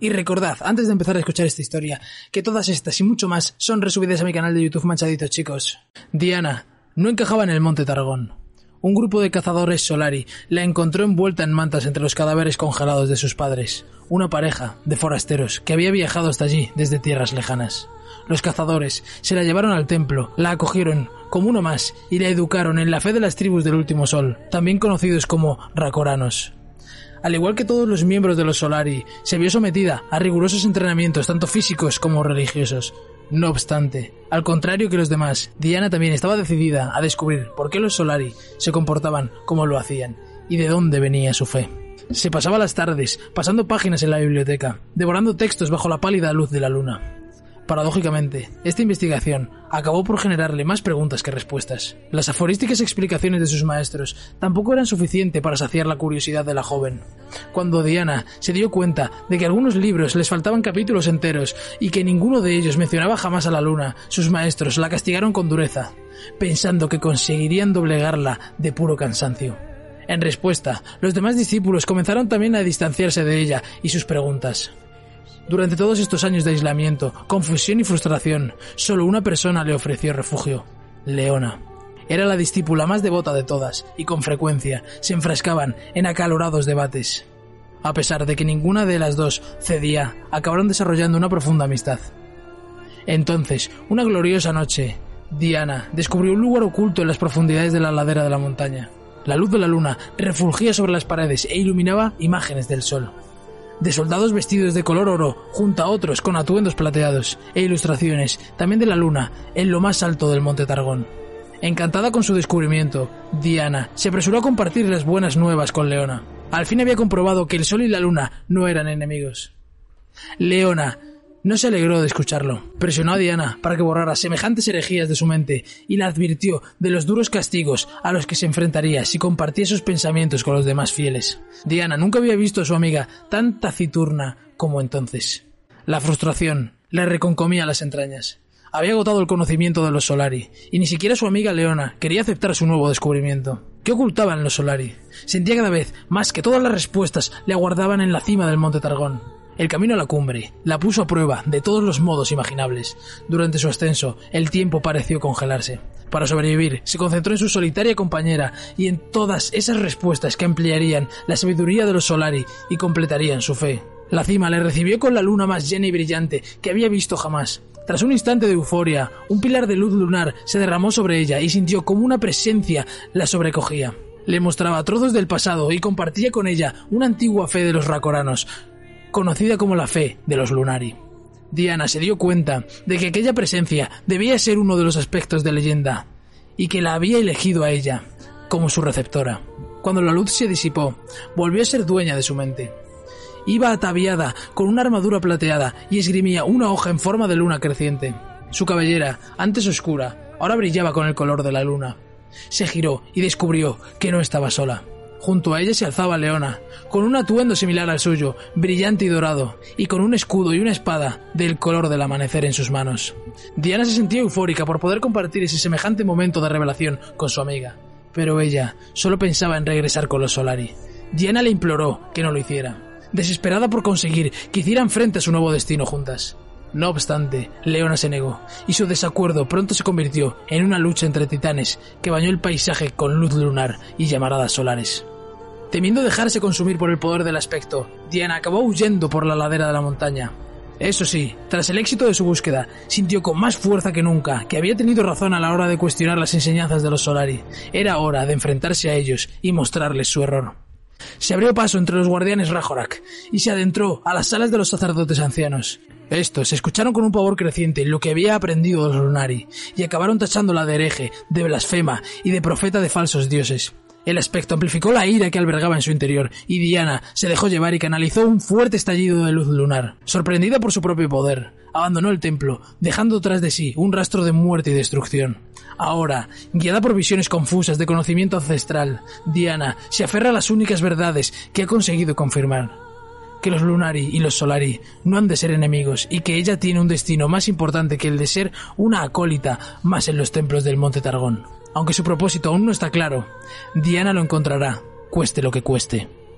Y recordad, antes de empezar a escuchar esta historia, que todas estas y mucho más son resubidas a mi canal de YouTube Manchaditos, chicos. Diana no encajaba en el Monte Targón. Un grupo de cazadores Solari la encontró envuelta en mantas entre los cadáveres congelados de sus padres, una pareja de forasteros que había viajado hasta allí desde tierras lejanas. Los cazadores se la llevaron al templo, la acogieron como uno más y la educaron en la fe de las tribus del último sol, también conocidos como racoranos. Al igual que todos los miembros de los Solari, se vio sometida a rigurosos entrenamientos tanto físicos como religiosos. No obstante, al contrario que los demás, Diana también estaba decidida a descubrir por qué los Solari se comportaban como lo hacían y de dónde venía su fe. Se pasaba las tardes pasando páginas en la biblioteca, devorando textos bajo la pálida luz de la luna. Paradójicamente, esta investigación acabó por generarle más preguntas que respuestas. Las aforísticas explicaciones de sus maestros tampoco eran suficientes para saciar la curiosidad de la joven. Cuando Diana se dio cuenta de que algunos libros les faltaban capítulos enteros y que ninguno de ellos mencionaba jamás a la luna, sus maestros la castigaron con dureza, pensando que conseguirían doblegarla de puro cansancio. En respuesta, los demás discípulos comenzaron también a distanciarse de ella y sus preguntas. Durante todos estos años de aislamiento, confusión y frustración, solo una persona le ofreció refugio, Leona. Era la discípula más devota de todas, y con frecuencia se enfrascaban en acalorados debates. A pesar de que ninguna de las dos cedía, acabaron desarrollando una profunda amistad. Entonces, una gloriosa noche, Diana descubrió un lugar oculto en las profundidades de la ladera de la montaña. La luz de la luna refulgía sobre las paredes e iluminaba imágenes del sol de soldados vestidos de color oro, junto a otros con atuendos plateados, e ilustraciones, también de la luna, en lo más alto del monte Targón. Encantada con su descubrimiento, Diana se apresuró a compartir las buenas nuevas con Leona. Al fin había comprobado que el sol y la luna no eran enemigos. Leona no se alegró de escucharlo. Presionó a Diana para que borrara semejantes herejías de su mente y la advirtió de los duros castigos a los que se enfrentaría si compartía sus pensamientos con los demás fieles. Diana nunca había visto a su amiga tan taciturna como entonces. La frustración le reconcomía las entrañas. Había agotado el conocimiento de los Solari, y ni siquiera su amiga Leona quería aceptar su nuevo descubrimiento. ¿Qué ocultaban los Solari? Sentía cada vez más que todas las respuestas le aguardaban en la cima del monte Targón. El camino a la cumbre la puso a prueba de todos los modos imaginables. Durante su ascenso, el tiempo pareció congelarse. Para sobrevivir, se concentró en su solitaria compañera y en todas esas respuestas que ampliarían la sabiduría de los Solari y completarían su fe. La cima le recibió con la luna más llena y brillante que había visto jamás. Tras un instante de euforia, un pilar de luz lunar se derramó sobre ella y sintió como una presencia la sobrecogía. Le mostraba trozos del pasado y compartía con ella una antigua fe de los racoranos, conocida como la fe de los Lunari. Diana se dio cuenta de que aquella presencia debía ser uno de los aspectos de leyenda, y que la había elegido a ella como su receptora. Cuando la luz se disipó, volvió a ser dueña de su mente. Iba ataviada con una armadura plateada y esgrimía una hoja en forma de luna creciente. Su cabellera, antes oscura, ahora brillaba con el color de la luna. Se giró y descubrió que no estaba sola. Junto a ella se alzaba Leona, con un atuendo similar al suyo, brillante y dorado, y con un escudo y una espada del color del amanecer en sus manos. Diana se sentía eufórica por poder compartir ese semejante momento de revelación con su amiga, pero ella solo pensaba en regresar con los Solari. Diana le imploró que no lo hiciera, desesperada por conseguir que hicieran frente a su nuevo destino juntas. No obstante, Leona se negó, y su desacuerdo pronto se convirtió en una lucha entre titanes que bañó el paisaje con luz lunar y llamaradas solares. Temiendo dejarse consumir por el poder del aspecto, Diana acabó huyendo por la ladera de la montaña. Eso sí, tras el éxito de su búsqueda, sintió con más fuerza que nunca que había tenido razón a la hora de cuestionar las enseñanzas de los Solari. Era hora de enfrentarse a ellos y mostrarles su error. Se abrió paso entre los guardianes Rajorak y se adentró a las salas de los sacerdotes ancianos. Estos escucharon con un pavor creciente lo que había aprendido Lunari y acabaron tachándola de hereje, de blasfema y de profeta de falsos dioses. El aspecto amplificó la ira que albergaba en su interior, y Diana se dejó llevar y canalizó un fuerte estallido de luz lunar. Sorprendida por su propio poder, abandonó el templo, dejando tras de sí un rastro de muerte y destrucción. Ahora, guiada por visiones confusas de conocimiento ancestral, Diana se aferra a las únicas verdades que ha conseguido confirmar que los Lunari y los Solari no han de ser enemigos y que ella tiene un destino más importante que el de ser una acólita más en los templos del Monte Targón. Aunque su propósito aún no está claro, Diana lo encontrará, cueste lo que cueste.